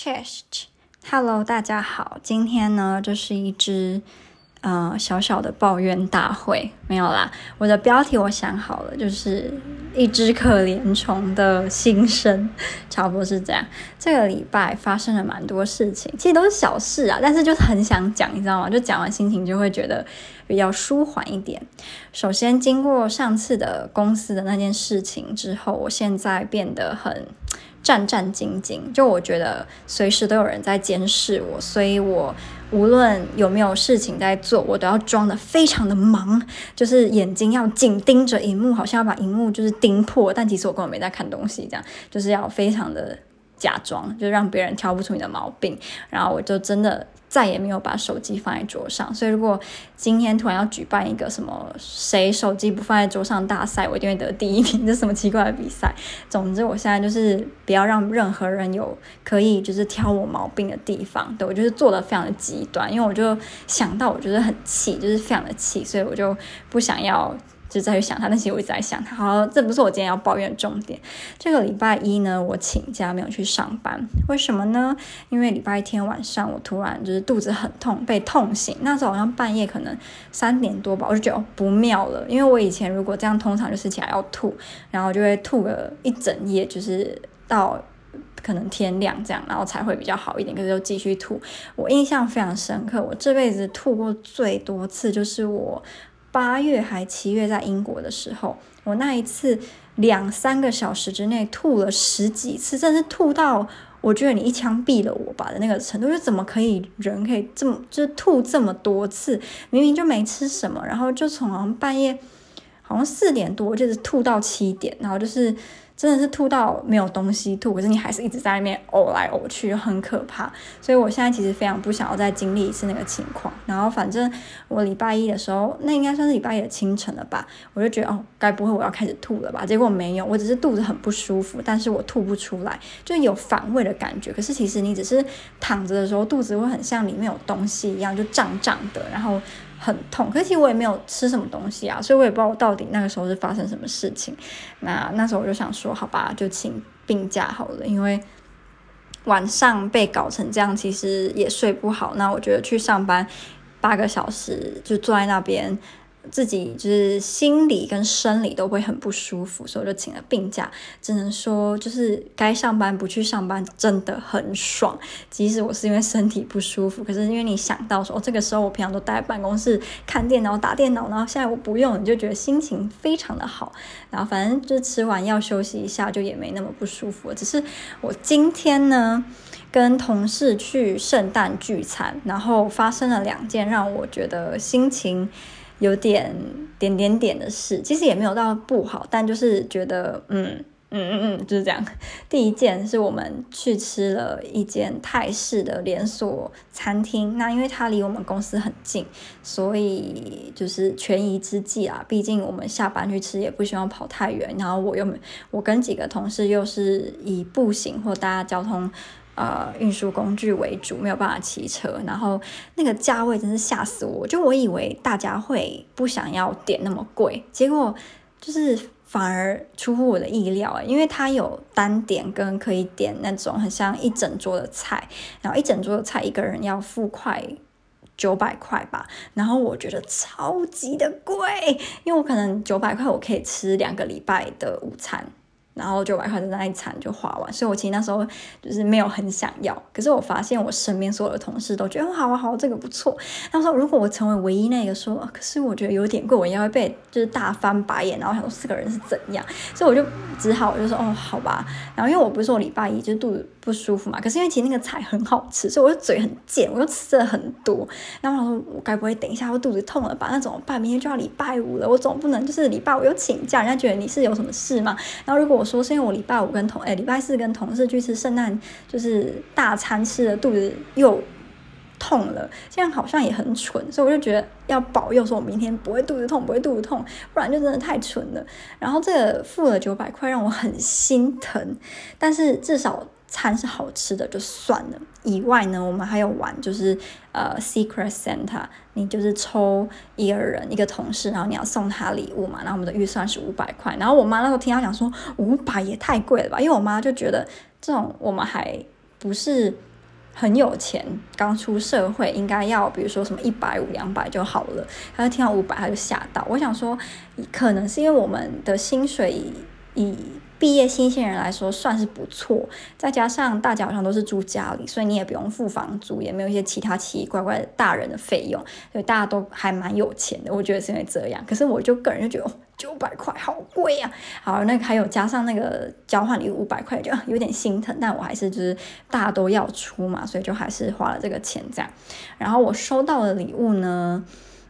Chest，Hello，大家好，今天呢，这是一只呃小小的抱怨大会，没有啦，我的标题我想好了，就是一只可怜虫的心声，差不多是这样。这个礼拜发生了蛮多事情，其实都是小事啊，但是就是很想讲，你知道吗？就讲完心情就会觉得比较舒缓一点。首先，经过上次的公司的那件事情之后，我现在变得很。战战兢兢，就我觉得随时都有人在监视我，所以我无论有没有事情在做，我都要装的非常的忙，就是眼睛要紧盯着荧幕，好像要把荧幕就是盯破，但其实我根本没在看东西，这样就是要非常的假装，就让别人挑不出你的毛病，然后我就真的。再也没有把手机放在桌上，所以如果今天突然要举办一个什么谁手机不放在桌上大赛，我一定会得第一名。这什么奇怪的比赛？总之，我现在就是不要让任何人有可以就是挑我毛病的地方。对，我就是做的非常的极端，因为我就想到我觉得很气，就是非常的气，所以我就不想要。就在于想他，但是我一直在想他。好，这不是我今天要抱怨的重点。这个礼拜一呢，我请假没有去上班，为什么呢？因为礼拜天晚上我突然就是肚子很痛，被痛醒。那时候好像半夜可能三点多吧，我就觉得不妙了。因为我以前如果这样，通常就是起来要吐，然后就会吐个一整夜，就是到可能天亮这样，然后才会比较好一点。可是又继续吐，我印象非常深刻。我这辈子吐过最多次就是我。八月还七月在英国的时候，我那一次两三个小时之内吐了十几次，真是吐到我觉得你一枪毙了我吧的那个程度。就怎么可以人可以这么就是吐这么多次？明明就没吃什么，然后就从半夜好像四点多就是吐到七点，然后就是。真的是吐到没有东西吐，可是你还是一直在那边呕来呕去，很可怕。所以我现在其实非常不想要再经历一次那个情况。然后反正我礼拜一的时候，那应该算是礼拜一的清晨了吧，我就觉得哦，该不会我要开始吐了吧？结果没有，我只是肚子很不舒服，但是我吐不出来，就有反胃的感觉。可是其实你只是躺着的时候，肚子会很像里面有东西一样，就胀胀的，然后。很痛，可是我也没有吃什么东西啊，所以我也不知道我到底那个时候是发生什么事情。那那时候我就想说，好吧，就请病假好了，因为晚上被搞成这样，其实也睡不好。那我觉得去上班八个小时，就坐在那边。自己就是心理跟生理都会很不舒服，所以就请了病假。只能说，就是该上班不去上班真的很爽。即使我是因为身体不舒服，可是因为你想到说，这个时候我平常都待办公室看电脑、打电脑，然后现在我不用，你就觉得心情非常的好。然后反正就吃完药休息一下，就也没那么不舒服了。只是我今天呢，跟同事去圣诞聚餐，然后发生了两件让我觉得心情。有点点点点的事，其实也没有到不好，但就是觉得，嗯嗯嗯嗯，就是这样。第一件是我们去吃了一间泰式的连锁餐厅，那因为它离我们公司很近，所以就是权宜之计啊。毕竟我们下班去吃也不希望跑太远，然后我又我跟几个同事又是以步行或搭交通。呃，运输工具为主，没有办法骑车，然后那个价位真是吓死我！就我以为大家会不想要点那么贵，结果就是反而出乎我的意料诶，因为它有单点跟可以点那种很像一整桌的菜，然后一整桌的菜一个人要付快九百块吧，然后我觉得超级的贵，因为我可能九百块我可以吃两个礼拜的午餐。然后九百块的那一餐就花完，所以我其实那时候就是没有很想要。可是我发现我身边所有的同事都觉得，哦，好啊好，这个不错。他说如果我成为唯一那个说，可是我觉得有点贵，我应该会被就是大翻白眼。然后想说四个人是怎样，所以我就只好我就说哦好吧。然后因为我不是说我礼拜一就肚子不舒服嘛，可是因为其实那个菜很好吃，所以我就嘴很贱，我又吃了很多。然后我说我该不会等一下我肚子痛了吧？那怎么办？明天就要礼拜五了，我总不能就是礼拜五又请假，人家觉得你是有什么事吗？然后如果我说是因为我礼拜五跟同哎礼拜四跟同事去吃圣诞就是大餐，吃的肚子又痛了，这样好像也很蠢，所以我就觉得要保佑说我明天不会肚子痛，不会肚子痛，不然就真的太蠢了。然后这个付了九百块让我很心疼，但是至少。餐是好吃的就算了，以外呢，我们还有玩，就是呃，Secret Santa，你就是抽一个人一个同事，然后你要送他礼物嘛，然后我们的预算是五百块，然后我妈那时候听他讲说五百也太贵了吧，因为我妈就觉得这种我们还不是很有钱，刚出社会应该要比如说什么一百五两百就好了，她就听到五百她就吓到。我想说，可能是因为我们的薪水，以毕业新鲜人来说算是不错，再加上大家好像都是住家里，所以你也不用付房租，也没有一些其他奇奇怪怪的大人的费用，所以大家都还蛮有钱的。我觉得是因为这样，可是我就个人就觉得，九百块好贵啊！好，那个还有加上那个交换礼物五百块，就 有点心疼，但我还是就是大家都要出嘛，所以就还是花了这个钱这样。然后我收到的礼物呢，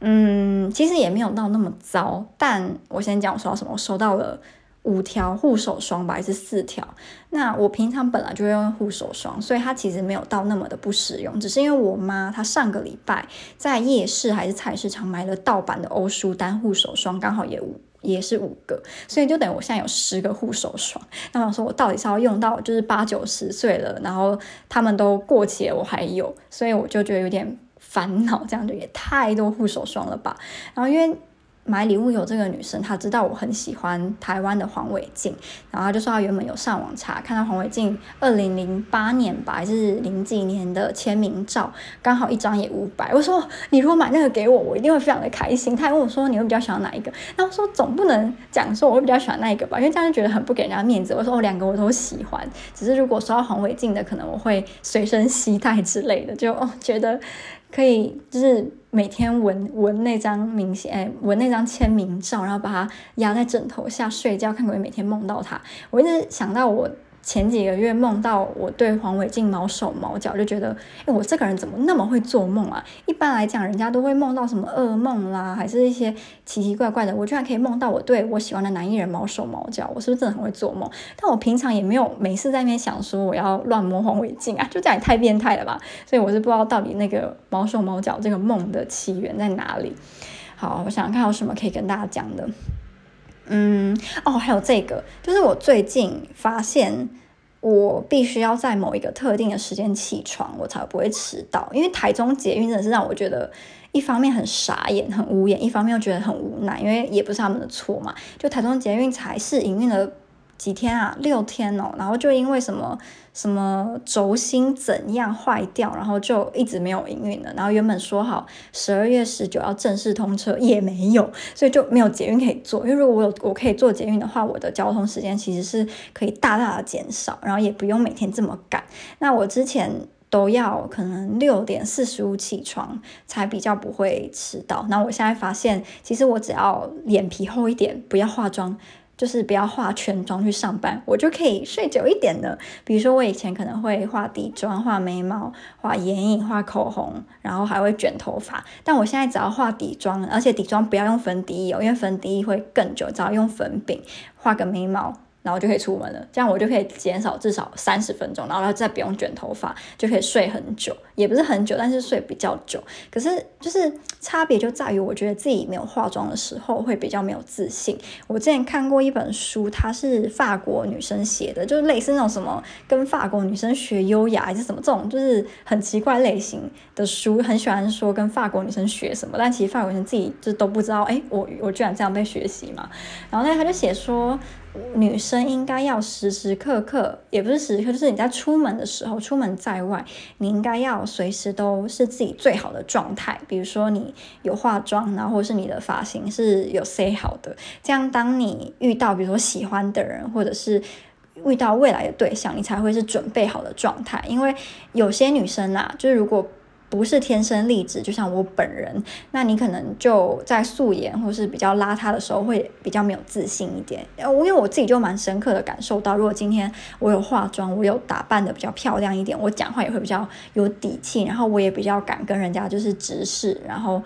嗯，其实也没有到那么糟，但我先讲我收到什么，我收到了。五条护手霜吧，还是四条？那我平常本来就会用护手霜，所以它其实没有到那么的不实用。只是因为我妈她上个礼拜在夜市还是菜市场买了盗版的欧舒丹护手霜，刚好也五也是五个，所以就等于我现在有十个护手霜。那我说我到底是要用到就是八九十岁了，然后他们都过期了，我还有，所以我就觉得有点烦恼，这样就也太多护手霜了吧？然后因为。买礼物有这个女生，她知道我很喜欢台湾的黄伟晋，然后她就说她原本有上网查，看到黄伟晋二零零八年吧，还是零几年的签名照，刚好一张也五百。我说你如果买那个给我，我一定会非常的开心。她还问我说你会比较喜欢哪一个？然后说总不能讲说我会比较喜欢那一个吧，因为这样就觉得很不给人家面子。我说我两个我都喜欢，只是如果收到黄伟晋的，可能我会随身携带之类的，就哦觉得。可以，就是每天闻闻那张明信，哎，闻那张签名照，然后把它压在枕头下睡觉，看可不可以每天梦到他。我一直想到我。前几个月梦到我对黄伟晋毛手毛脚，就觉得，哎，我这个人怎么那么会做梦啊？一般来讲，人家都会梦到什么噩梦啦，还是一些奇奇怪怪的。我居然可以梦到我对我喜欢的男艺人毛手毛脚，我是不是真的很会做梦？但我平常也没有每次在那边想说我要乱摸黄伟晋啊，就这样也太变态了吧？所以我是不知道到底那个毛手毛脚这个梦的起源在哪里。好，我想看有什么可以跟大家讲的。嗯，哦，还有这个，就是我最近发现，我必须要在某一个特定的时间起床，我才不会迟到。因为台中捷运真的是让我觉得，一方面很傻眼、很无言，一方面又觉得很无奈，因为也不是他们的错嘛。就台中捷运才是营运的。几天啊，六天哦，然后就因为什么什么轴心怎样坏掉，然后就一直没有营运了。然后原本说好十二月十九要正式通车，也没有，所以就没有捷运可以坐。因为如果我有我可以坐捷运的话，我的交通时间其实是可以大大的减少，然后也不用每天这么赶。那我之前都要可能六点四十五起床才比较不会迟到。那我现在发现，其实我只要脸皮厚一点，不要化妆。就是不要化全妆去上班，我就可以睡久一点的。比如说，我以前可能会画底妆、画眉毛、画眼影、画口红，然后还会卷头发。但我现在只要画底妆，而且底妆不要用粉底液，因为粉底液会更久，只要用粉饼画个眉毛。然后就可以出门了，这样我就可以减少至少三十分钟，然后再不用卷头发，就可以睡很久，也不是很久，但是睡比较久。可是就是差别就在于，我觉得自己没有化妆的时候会比较没有自信。我之前看过一本书，它是法国女生写的，就是类似那种什么跟法国女生学优雅还是什么这种，就是很奇怪类型的书，很喜欢说跟法国女生学什么，但其实法国女生自己就都不知道，哎，我我居然这样被学习嘛。然后呢，他就写说。女生应该要时时刻刻，也不是时时刻，就是你在出门的时候，出门在外，你应该要随时都是自己最好的状态。比如说你有化妆，然后或是你的发型是有塞好的，这样当你遇到比如说喜欢的人，或者是遇到未来的对象，你才会是准备好的状态。因为有些女生啊，就是如果。不是天生丽质，就像我本人，那你可能就在素颜或是比较邋遢的时候会比较没有自信一点。我因为我自己就蛮深刻的感受到，如果今天我有化妆，我有打扮的比较漂亮一点，我讲话也会比较有底气，然后我也比较敢跟人家就是直视，然后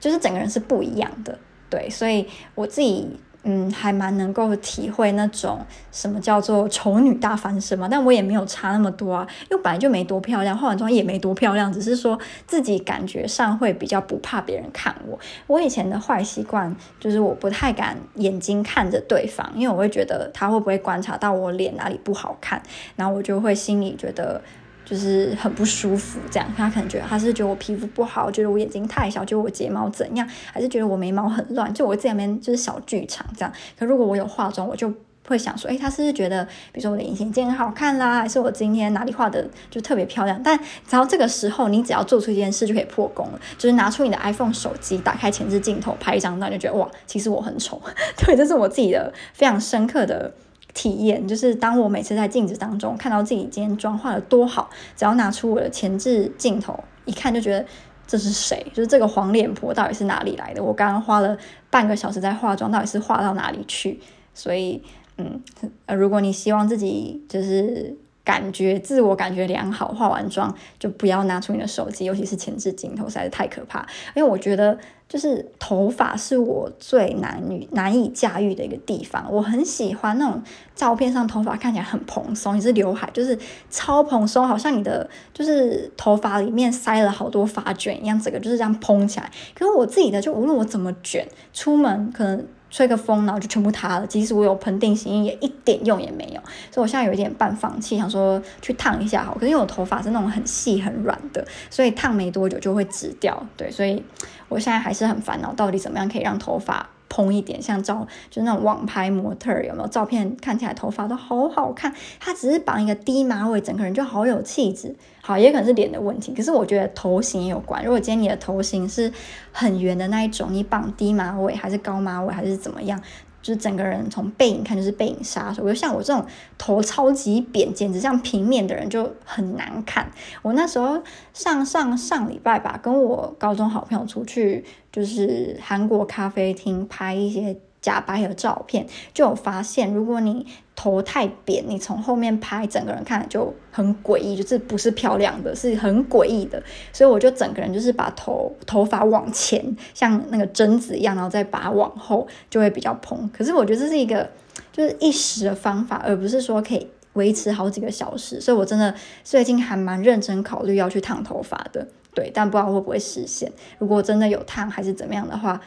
就是整个人是不一样的。对，所以我自己。嗯，还蛮能够体会那种什么叫做丑女大翻身嘛，但我也没有差那么多啊，因为本来就没多漂亮，化完妆也没多漂亮，只是说自己感觉上会比较不怕别人看我。我以前的坏习惯就是我不太敢眼睛看着对方，因为我会觉得他会不会观察到我脸哪里不好看，然后我就会心里觉得。就是很不舒服，这样他可能觉得他是觉得我皮肤不好，觉得我眼睛太小，觉得我睫毛怎样，还是觉得我眉毛很乱，就我这边就是小剧场这样。可如果我有化妆，我就会想说，诶，他是不是觉得，比如说我的隐形镜很好看啦，还是我今天哪里画的就特别漂亮？但只要这个时候，你只要做出一件事就可以破功了，就是拿出你的 iPhone 手机，打开前置镜头拍一张照，就觉得哇，其实我很丑。对，这是我自己的非常深刻的体验，就是当我每次在镜子当中看到自己今天妆化的多好，只要拿出我的前置镜头一看，就觉得。这是谁？就是这个黄脸婆到底是哪里来的？我刚刚花了半个小时在化妆，到底是化到哪里去？所以，嗯，呃，如果你希望自己就是。感觉自我感觉良好，化完妆就不要拿出你的手机，尤其是前置镜头，实在是太可怕。因为我觉得，就是头发是我最难以难以驾驭的一个地方。我很喜欢那种照片上头发看起来很蓬松，你是刘海，就是超蓬松，好像你的就是头发里面塞了好多发卷一样，整个就是这样蓬起来。可是我自己的，就无论我怎么卷，出门可能。吹个风，然后就全部塌了。即使我有喷定型液，也一点用也没有。所以我现在有一点半放弃，想说去烫一下好。可是因为我头发是那种很细很软的，所以烫没多久就会直掉。对，所以我现在还是很烦恼，到底怎么样可以让头发。蓬一点，像照就是那种网拍模特有没有照片？看起来头发都好好看，她只是绑一个低马尾，整个人就好有气质。好，也可能是脸的问题，可是我觉得头型也有关。如果今天你的头型是很圆的那一种，你绑低马尾还是高马尾还是怎么样？就是整个人从背影看就是背影杀手，我觉得像我这种头超级扁，简直像平面的人就很难看。我那时候上上上礼拜吧，跟我高中好朋友出去，就是韩国咖啡厅拍一些。假白的照片就有发现，如果你头太扁，你从后面拍，整个人看就很诡异，就是不是漂亮的，是很诡异的。所以我就整个人就是把头头发往前，像那个贞子一样，然后再把往后，就会比较蓬。可是我觉得这是一个就是一时的方法，而不是说可以维持好几个小时。所以我真的最近还蛮认真考虑要去烫头发的，对，但不知道会不会实现。如果真的有烫还是怎么样的话。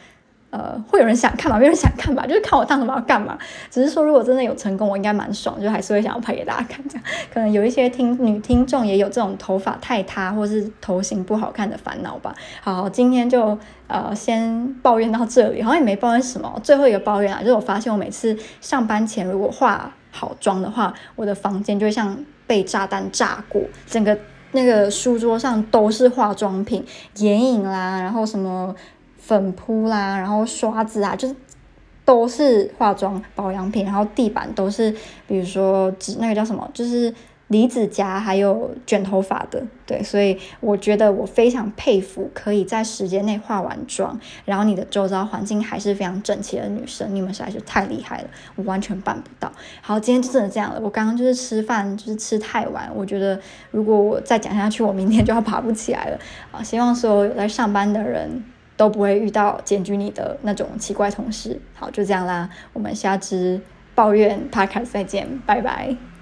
呃，会有人想看吗？没有人想看吧？就是看我烫什么要干嘛？只是说，如果真的有成功，我应该蛮爽，就还是会想要拍给大家看。这样，可能有一些听女听众也有这种头发太塌或是头型不好看的烦恼吧。好，今天就呃先抱怨到这里，好像也没抱怨什么。最后一个抱怨啊，就是我发现我每次上班前如果化好妆的话，我的房间就会像被炸弹炸过，整个那个书桌上都是化妆品、眼影啦，然后什么。粉扑啦，然后刷子啊，就是都是化妆保养品，然后地板都是，比如说纸那个叫什么，就是离子夹，还有卷头发的，对，所以我觉得我非常佩服可以在时间内化完妆，然后你的周遭环境还是非常整齐的女生，你们实在是太厉害了，我完全办不到。好，今天就真的这样了，我刚刚就是吃饭就是吃太晚，我觉得如果我再讲下去，我明天就要爬不起来了啊！希望所有有在上班的人。都不会遇到检举你的那种奇怪同事。好，就这样啦，我们下支抱怨 podcast 再见，拜拜。